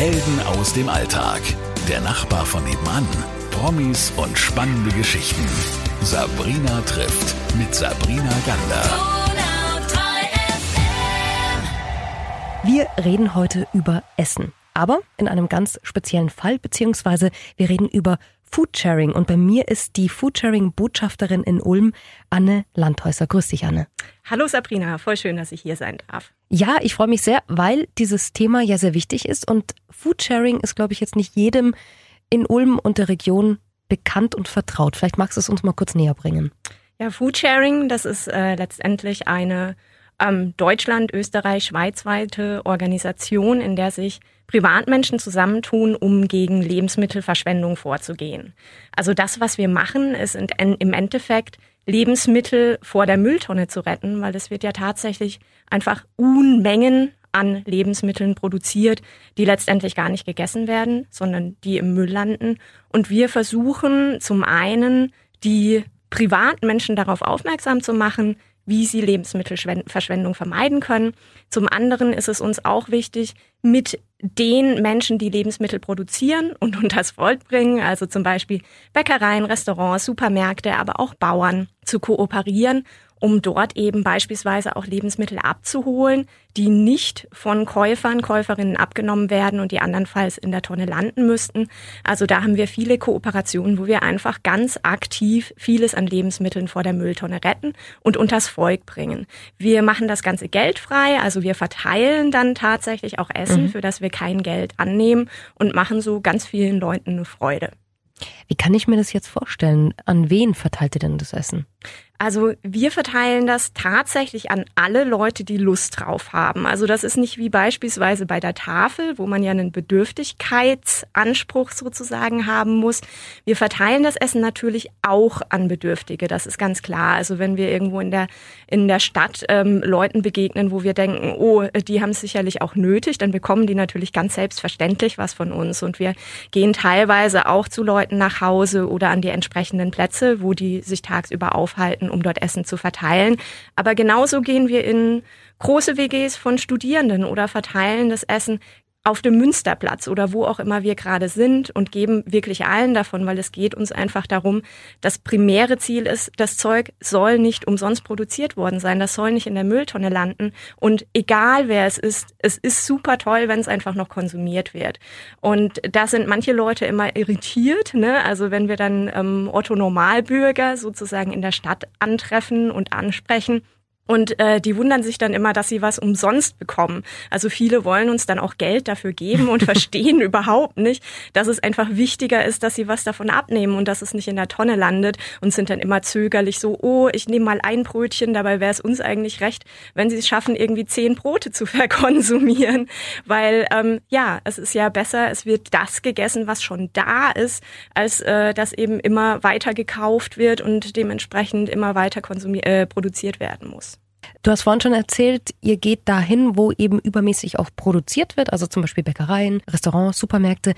Helden aus dem Alltag. Der Nachbar von nebenan. Promis und spannende Geschichten. Sabrina trifft mit Sabrina Gander. Wir reden heute über Essen. Aber in einem ganz speziellen Fall, beziehungsweise wir reden über Foodsharing. Und bei mir ist die Foodsharing-Botschafterin in Ulm, Anne Landhäuser. Grüß dich, Anne. Hallo Sabrina, voll schön, dass ich hier sein darf. Ja, ich freue mich sehr, weil dieses Thema ja sehr wichtig ist. Und Foodsharing ist, glaube ich, jetzt nicht jedem in Ulm und der Region bekannt und vertraut. Vielleicht magst du es uns mal kurz näher bringen. Ja, Foodsharing, das ist äh, letztendlich eine ähm, Deutschland, Österreich, schweizweite Organisation, in der sich Privatmenschen zusammentun, um gegen Lebensmittelverschwendung vorzugehen. Also das, was wir machen, ist im Endeffekt Lebensmittel vor der Mülltonne zu retten, weil es wird ja tatsächlich einfach Unmengen an Lebensmitteln produziert, die letztendlich gar nicht gegessen werden, sondern die im Müll landen. Und wir versuchen zum einen, die Privatmenschen darauf aufmerksam zu machen, wie sie Lebensmittelverschwendung vermeiden können. Zum anderen ist es uns auch wichtig, mit den Menschen, die Lebensmittel produzieren und unters Volk bringen, also zum Beispiel Bäckereien, Restaurants, Supermärkte, aber auch Bauern, zu kooperieren um dort eben beispielsweise auch Lebensmittel abzuholen, die nicht von Käufern, Käuferinnen abgenommen werden und die andernfalls in der Tonne landen müssten. Also da haben wir viele Kooperationen, wo wir einfach ganz aktiv vieles an Lebensmitteln vor der Mülltonne retten und unters Volk bringen. Wir machen das Ganze geldfrei, also wir verteilen dann tatsächlich auch Essen, mhm. für das wir kein Geld annehmen und machen so ganz vielen Leuten eine Freude. Wie kann ich mir das jetzt vorstellen? An wen verteilt ihr denn das Essen? Also wir verteilen das tatsächlich an alle Leute, die Lust drauf haben. Also das ist nicht wie beispielsweise bei der Tafel, wo man ja einen Bedürftigkeitsanspruch sozusagen haben muss. Wir verteilen das Essen natürlich auch an Bedürftige, das ist ganz klar. Also wenn wir irgendwo in der, in der Stadt ähm, Leuten begegnen, wo wir denken, oh, die haben es sicherlich auch nötig, dann bekommen die natürlich ganz selbstverständlich was von uns. Und wir gehen teilweise auch zu Leuten nach Hause oder an die entsprechenden Plätze, wo die sich tagsüber aufhalten um dort Essen zu verteilen. Aber genauso gehen wir in große WGs von Studierenden oder verteilen das Essen auf dem Münsterplatz oder wo auch immer wir gerade sind und geben wirklich allen davon, weil es geht uns einfach darum, das primäre Ziel ist, das Zeug soll nicht umsonst produziert worden sein, das soll nicht in der Mülltonne landen und egal wer es ist, es ist super toll, wenn es einfach noch konsumiert wird. Und da sind manche Leute immer irritiert, ne? also wenn wir dann ähm, Otto Normalbürger sozusagen in der Stadt antreffen und ansprechen, und äh, die wundern sich dann immer, dass sie was umsonst bekommen. Also viele wollen uns dann auch Geld dafür geben und verstehen überhaupt nicht, dass es einfach wichtiger ist, dass sie was davon abnehmen und dass es nicht in der Tonne landet und sind dann immer zögerlich so, oh, ich nehme mal ein Brötchen, dabei wäre es uns eigentlich recht, wenn sie es schaffen, irgendwie zehn Brote zu verkonsumieren. Weil ähm, ja, es ist ja besser, es wird das gegessen, was schon da ist, als äh, dass eben immer weiter gekauft wird und dementsprechend immer weiter konsumiert, äh, produziert werden muss. Du hast vorhin schon erzählt, ihr geht dahin, wo eben übermäßig auch produziert wird, also zum Beispiel Bäckereien, Restaurants, Supermärkte.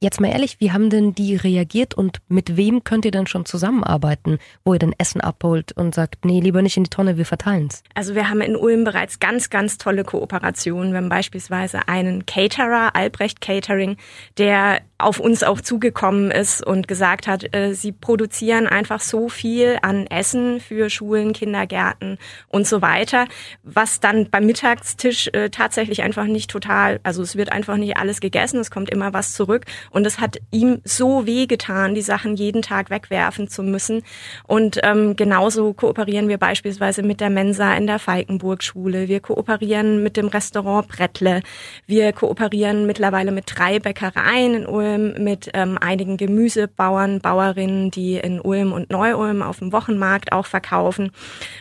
Jetzt mal ehrlich, wie haben denn die reagiert und mit wem könnt ihr denn schon zusammenarbeiten, wo ihr denn Essen abholt und sagt, nee, lieber nicht in die Tonne, wir verteilen's? Also wir haben in Ulm bereits ganz, ganz tolle Kooperationen. Wir haben beispielsweise einen Caterer, Albrecht Catering, der auf uns auch zugekommen ist und gesagt hat, äh, sie produzieren einfach so viel an Essen für Schulen, Kindergärten und so weiter, was dann beim Mittagstisch äh, tatsächlich einfach nicht total, also es wird einfach nicht alles gegessen, es kommt immer was zurück und es hat ihm so weh getan, die Sachen jeden Tag wegwerfen zu müssen. Und ähm, genauso kooperieren wir beispielsweise mit der Mensa in der Falkenburg-Schule. Wir kooperieren mit dem Restaurant Brettle. Wir kooperieren mittlerweile mit drei Bäckereien in Ulm Ulm mit ähm, einigen Gemüsebauern, Bauerinnen, die in Ulm und Neu-Ulm auf dem Wochenmarkt auch verkaufen.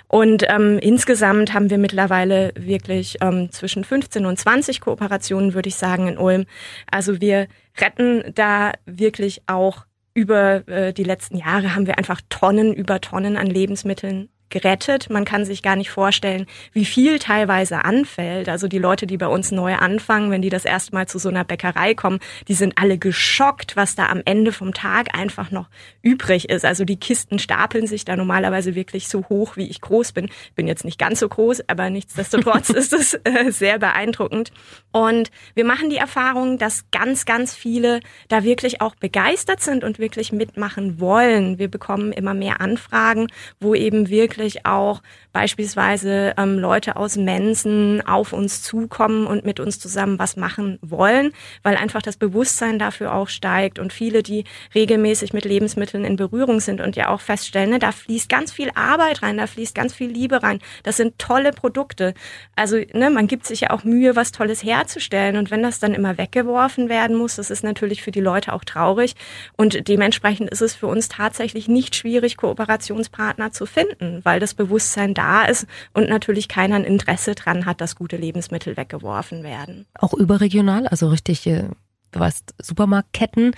Und ähm, insgesamt haben wir mittlerweile wirklich ähm, zwischen 15 und 20 Kooperationen, würde ich sagen, in Ulm. Also wir retten da wirklich auch über äh, die letzten Jahre haben wir einfach Tonnen über Tonnen an Lebensmitteln gerettet. Man kann sich gar nicht vorstellen, wie viel teilweise anfällt. Also die Leute, die bei uns neu anfangen, wenn die das erste Mal zu so einer Bäckerei kommen, die sind alle geschockt, was da am Ende vom Tag einfach noch übrig ist. Also die Kisten stapeln sich da normalerweise wirklich so hoch, wie ich groß bin. Bin jetzt nicht ganz so groß, aber nichtsdestotrotz ist es äh, sehr beeindruckend. Und wir machen die Erfahrung, dass ganz, ganz viele da wirklich auch begeistert sind und wirklich mitmachen wollen. Wir bekommen immer mehr Anfragen, wo eben wirklich auch beispielsweise ähm, Leute aus Mensen auf uns zukommen und mit uns zusammen was machen wollen, weil einfach das Bewusstsein dafür auch steigt und viele, die regelmäßig mit Lebensmitteln in Berührung sind und ja auch feststellen, ne, da fließt ganz viel Arbeit rein, da fließt ganz viel Liebe rein. Das sind tolle Produkte. Also ne, man gibt sich ja auch Mühe, was Tolles herzustellen und wenn das dann immer weggeworfen werden muss, das ist natürlich für die Leute auch traurig und dementsprechend ist es für uns tatsächlich nicht schwierig, Kooperationspartner zu finden, weil das Bewusstsein da ist und natürlich keiner ein Interesse dran hat, dass gute Lebensmittel weggeworfen werden. Auch überregional, also richtig, äh, du weißt, Supermarktketten,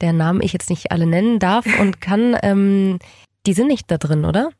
der Namen ich jetzt nicht alle nennen darf und kann, ähm, die sind nicht da drin, oder?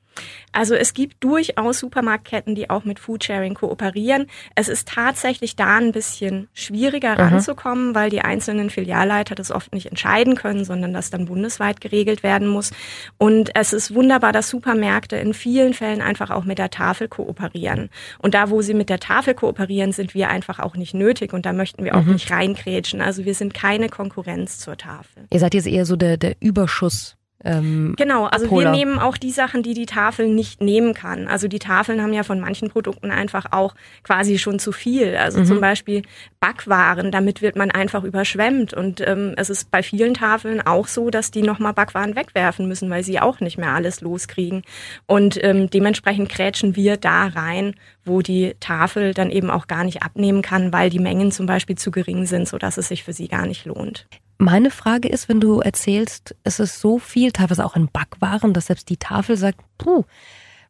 Also es gibt durchaus Supermarktketten, die auch mit Foodsharing kooperieren. Es ist tatsächlich da ein bisschen schwieriger mhm. ranzukommen, weil die einzelnen Filialleiter das oft nicht entscheiden können, sondern das dann bundesweit geregelt werden muss. Und es ist wunderbar, dass Supermärkte in vielen Fällen einfach auch mit der Tafel kooperieren. Und da, wo sie mit der Tafel kooperieren, sind wir einfach auch nicht nötig und da möchten wir auch mhm. nicht reinkrätschen. Also wir sind keine Konkurrenz zur Tafel. Ihr seid jetzt eher so der, der Überschuss ähm, genau, also Abholer. wir nehmen auch die Sachen, die die Tafel nicht nehmen kann. Also die Tafeln haben ja von manchen Produkten einfach auch quasi schon zu viel. Also mhm. zum Beispiel Backwaren, damit wird man einfach überschwemmt. Und ähm, es ist bei vielen Tafeln auch so, dass die nochmal Backwaren wegwerfen müssen, weil sie auch nicht mehr alles loskriegen. Und ähm, dementsprechend krätschen wir da rein, wo die Tafel dann eben auch gar nicht abnehmen kann, weil die Mengen zum Beispiel zu gering sind, sodass es sich für sie gar nicht lohnt. Meine Frage ist, wenn du erzählst, es ist so viel, teilweise auch in Backwaren, dass selbst die Tafel sagt, puh,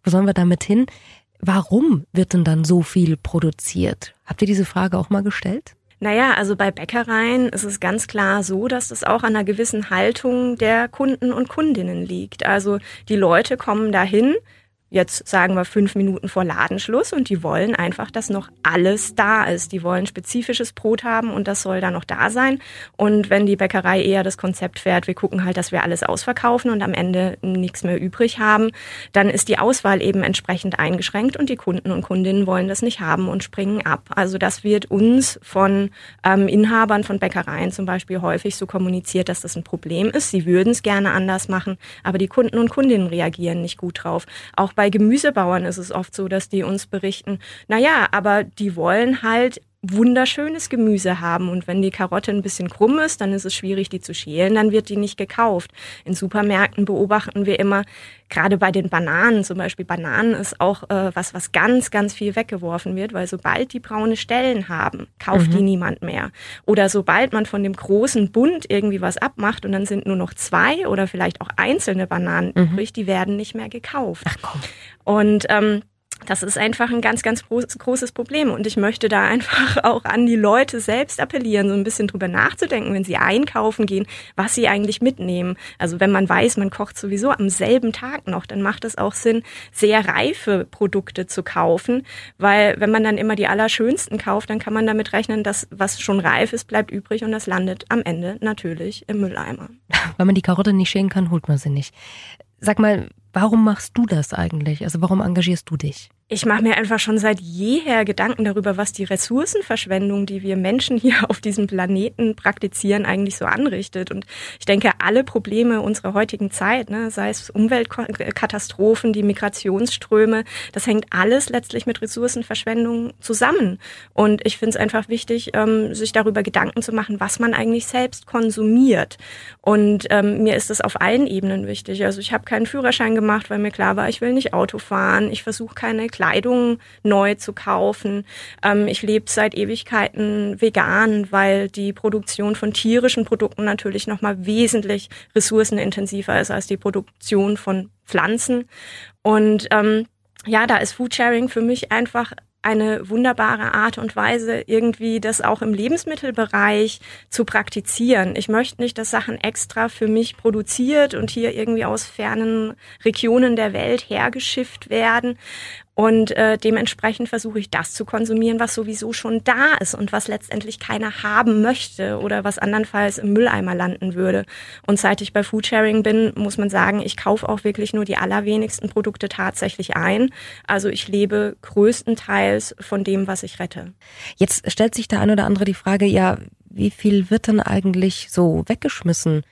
wo sollen wir damit hin? Warum wird denn dann so viel produziert? Habt ihr diese Frage auch mal gestellt? Naja, also bei Bäckereien ist es ganz klar so, dass es auch an einer gewissen Haltung der Kunden und Kundinnen liegt. Also die Leute kommen dahin, jetzt sagen wir fünf Minuten vor Ladenschluss und die wollen einfach, dass noch alles da ist. Die wollen spezifisches Brot haben und das soll da noch da sein. Und wenn die Bäckerei eher das Konzept fährt, wir gucken halt, dass wir alles ausverkaufen und am Ende nichts mehr übrig haben, dann ist die Auswahl eben entsprechend eingeschränkt und die Kunden und Kundinnen wollen das nicht haben und springen ab. Also das wird uns von ähm, Inhabern von Bäckereien zum Beispiel häufig so kommuniziert, dass das ein Problem ist. Sie würden es gerne anders machen, aber die Kunden und Kundinnen reagieren nicht gut drauf. Auch bei bei Gemüsebauern ist es oft so, dass die uns berichten, na ja, aber die wollen halt wunderschönes Gemüse haben und wenn die Karotte ein bisschen krumm ist, dann ist es schwierig, die zu schälen, dann wird die nicht gekauft. In Supermärkten beobachten wir immer, gerade bei den Bananen, zum Beispiel Bananen ist auch äh, was, was ganz, ganz viel weggeworfen wird, weil sobald die braune Stellen haben, kauft mhm. die niemand mehr. Oder sobald man von dem großen Bund irgendwie was abmacht und dann sind nur noch zwei oder vielleicht auch einzelne Bananen mhm. übrig, die werden nicht mehr gekauft. Ach komm. Und ähm, das ist einfach ein ganz, ganz großes Problem. Und ich möchte da einfach auch an die Leute selbst appellieren, so ein bisschen drüber nachzudenken, wenn sie einkaufen gehen, was sie eigentlich mitnehmen. Also wenn man weiß, man kocht sowieso am selben Tag noch, dann macht es auch Sinn, sehr reife Produkte zu kaufen. Weil wenn man dann immer die allerschönsten kauft, dann kann man damit rechnen, dass was schon reif ist, bleibt übrig und das landet am Ende natürlich im Mülleimer. Wenn man die Karotte nicht schälen kann, holt man sie nicht. Sag mal, Warum machst du das eigentlich? Also warum engagierst du dich? Ich mache mir einfach schon seit jeher Gedanken darüber, was die Ressourcenverschwendung, die wir Menschen hier auf diesem Planeten praktizieren, eigentlich so anrichtet. Und ich denke, alle Probleme unserer heutigen Zeit, ne, sei es Umweltkatastrophen, die Migrationsströme, das hängt alles letztlich mit Ressourcenverschwendung zusammen. Und ich finde es einfach wichtig, ähm, sich darüber Gedanken zu machen, was man eigentlich selbst konsumiert. Und ähm, mir ist das auf allen Ebenen wichtig. Also ich habe keinen Führerschein gemacht, weil mir klar war, ich will nicht Auto fahren. Ich versuche keine Kleidung neu zu kaufen. Ähm, ich lebe seit Ewigkeiten vegan, weil die Produktion von tierischen Produkten natürlich nochmal wesentlich ressourcenintensiver ist als die Produktion von Pflanzen. Und ähm, ja, da ist Foodsharing für mich einfach eine wunderbare Art und Weise, irgendwie das auch im Lebensmittelbereich zu praktizieren. Ich möchte nicht, dass Sachen extra für mich produziert und hier irgendwie aus fernen Regionen der Welt hergeschifft werden. Und äh, dementsprechend versuche ich das zu konsumieren, was sowieso schon da ist und was letztendlich keiner haben möchte oder was andernfalls im Mülleimer landen würde. Und seit ich bei Foodsharing bin, muss man sagen, ich kaufe auch wirklich nur die allerwenigsten Produkte tatsächlich ein. Also ich lebe größtenteils von dem, was ich rette. Jetzt stellt sich der ein oder andere die Frage, ja, wie viel wird denn eigentlich so weggeschmissen?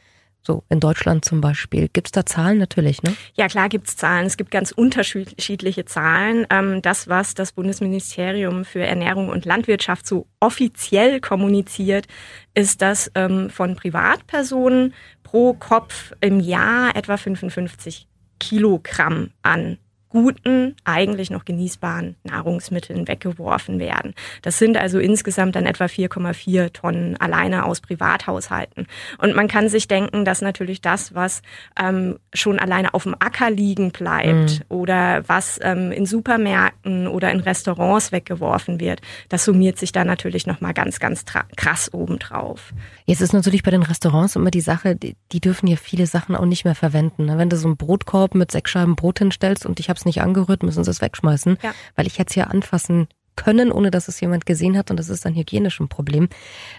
So in Deutschland zum Beispiel. Gibt es da Zahlen natürlich, ne? Ja, klar gibt's Zahlen. Es gibt ganz unterschiedliche Zahlen. Ähm, das, was das Bundesministerium für Ernährung und Landwirtschaft so offiziell kommuniziert, ist, dass ähm, von Privatpersonen pro Kopf im Jahr etwa 55 Kilogramm an guten, eigentlich noch genießbaren Nahrungsmitteln weggeworfen werden. Das sind also insgesamt dann etwa 4,4 Tonnen alleine aus Privathaushalten. Und man kann sich denken, dass natürlich das, was ähm, schon alleine auf dem Acker liegen bleibt mhm. oder was ähm, in Supermärkten oder in Restaurants weggeworfen wird, das summiert sich dann natürlich nochmal ganz, ganz krass obendrauf. Jetzt ist natürlich bei den Restaurants immer die Sache, die, die dürfen ja viele Sachen auch nicht mehr verwenden. Ne? Wenn du so einen Brotkorb mit sechs Scheiben Brot hinstellst und ich habe es nicht angerührt, müssen sie es wegschmeißen, ja. weil ich hätte es ja anfassen können, ohne dass es jemand gesehen hat und das ist ein hygienisch Problem.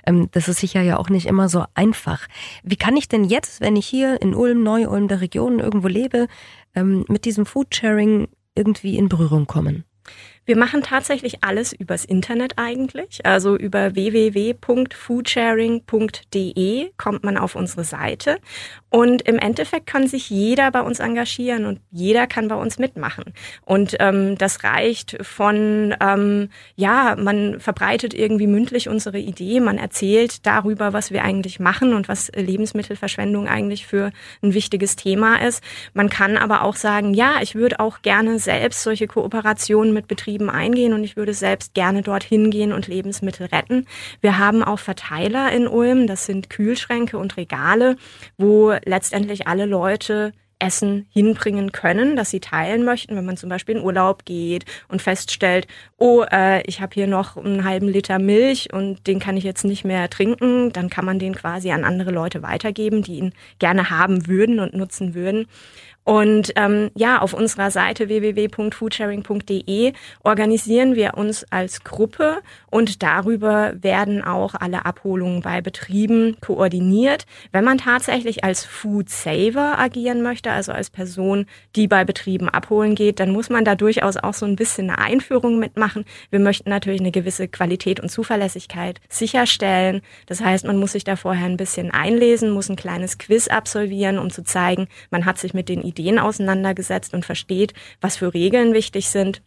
Ähm, das ist sicher ja auch nicht immer so einfach. Wie kann ich denn jetzt, wenn ich hier in Ulm, Neu-Ulm der Region irgendwo lebe, ähm, mit diesem Foodsharing irgendwie in Berührung kommen? Wir machen tatsächlich alles übers Internet eigentlich. Also über www.foodsharing.de kommt man auf unsere Seite. Und im Endeffekt kann sich jeder bei uns engagieren und jeder kann bei uns mitmachen. Und ähm, das reicht von, ähm, ja, man verbreitet irgendwie mündlich unsere Idee, man erzählt darüber, was wir eigentlich machen und was Lebensmittelverschwendung eigentlich für ein wichtiges Thema ist. Man kann aber auch sagen, ja, ich würde auch gerne selbst solche Kooperationen mit Betrieben Betrieben eingehen und ich würde selbst gerne dorthin gehen und Lebensmittel retten. Wir haben auch Verteiler in Ulm, das sind Kühlschränke und Regale, wo letztendlich alle Leute Essen hinbringen können, das sie teilen möchten, wenn man zum Beispiel in Urlaub geht und feststellt, oh, äh, ich habe hier noch einen halben Liter Milch und den kann ich jetzt nicht mehr trinken, dann kann man den quasi an andere Leute weitergeben, die ihn gerne haben würden und nutzen würden. Und ähm, ja, auf unserer Seite www.foodsharing.de organisieren wir uns als Gruppe und darüber werden auch alle Abholungen bei Betrieben koordiniert. Wenn man tatsächlich als Food Saver agieren möchte, also als Person, die bei Betrieben abholen geht, dann muss man da durchaus auch so ein bisschen eine Einführung mitmachen. Wir möchten natürlich eine gewisse Qualität und Zuverlässigkeit sicherstellen. Das heißt, man muss sich da vorher ein bisschen einlesen, muss ein kleines Quiz absolvieren, um zu zeigen, man hat sich mit den Ideen auseinandergesetzt und versteht, was für Regeln wichtig sind.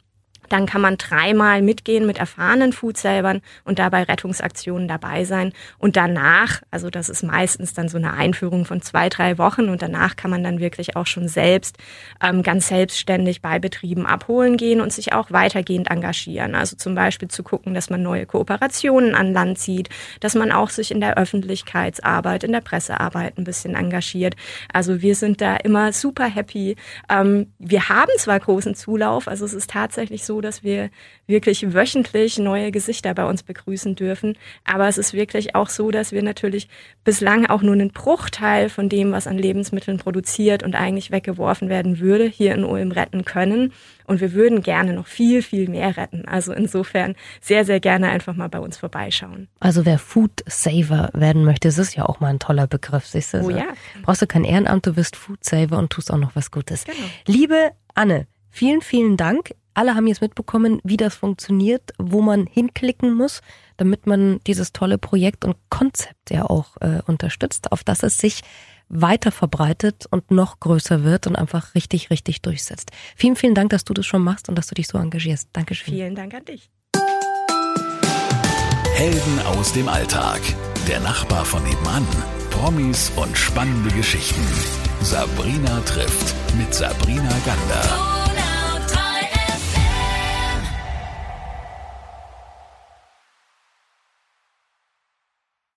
Dann kann man dreimal mitgehen mit erfahrenen Foodselbern und dabei Rettungsaktionen dabei sein. Und danach, also das ist meistens dann so eine Einführung von zwei, drei Wochen und danach kann man dann wirklich auch schon selbst ähm, ganz selbstständig bei Betrieben abholen gehen und sich auch weitergehend engagieren. Also zum Beispiel zu gucken, dass man neue Kooperationen an Land zieht, dass man auch sich in der Öffentlichkeitsarbeit, in der Pressearbeit ein bisschen engagiert. Also wir sind da immer super happy. Ähm, wir haben zwar großen Zulauf, also es ist tatsächlich so, so, dass wir wirklich wöchentlich neue Gesichter bei uns begrüßen dürfen. Aber es ist wirklich auch so, dass wir natürlich bislang auch nur einen Bruchteil von dem, was an Lebensmitteln produziert und eigentlich weggeworfen werden würde, hier in Ulm retten können. Und wir würden gerne noch viel, viel mehr retten. Also insofern sehr, sehr gerne einfach mal bei uns vorbeischauen. Also wer Food Saver werden möchte, das ist ja auch mal ein toller Begriff. Siehst du? Oh ja. Brauchst du kein Ehrenamt, du wirst Food Saver und tust auch noch was Gutes. Genau. Liebe Anne, vielen, vielen Dank. Alle haben jetzt mitbekommen, wie das funktioniert, wo man hinklicken muss, damit man dieses tolle Projekt und Konzept ja auch äh, unterstützt, auf das es sich weiter verbreitet und noch größer wird und einfach richtig, richtig durchsetzt. Vielen, vielen Dank, dass du das schon machst und dass du dich so engagierst. Dankeschön. Vielen Dank an dich. Helden aus dem Alltag. Der Nachbar von nebenan. Promis und spannende Geschichten. Sabrina trifft mit Sabrina Gander.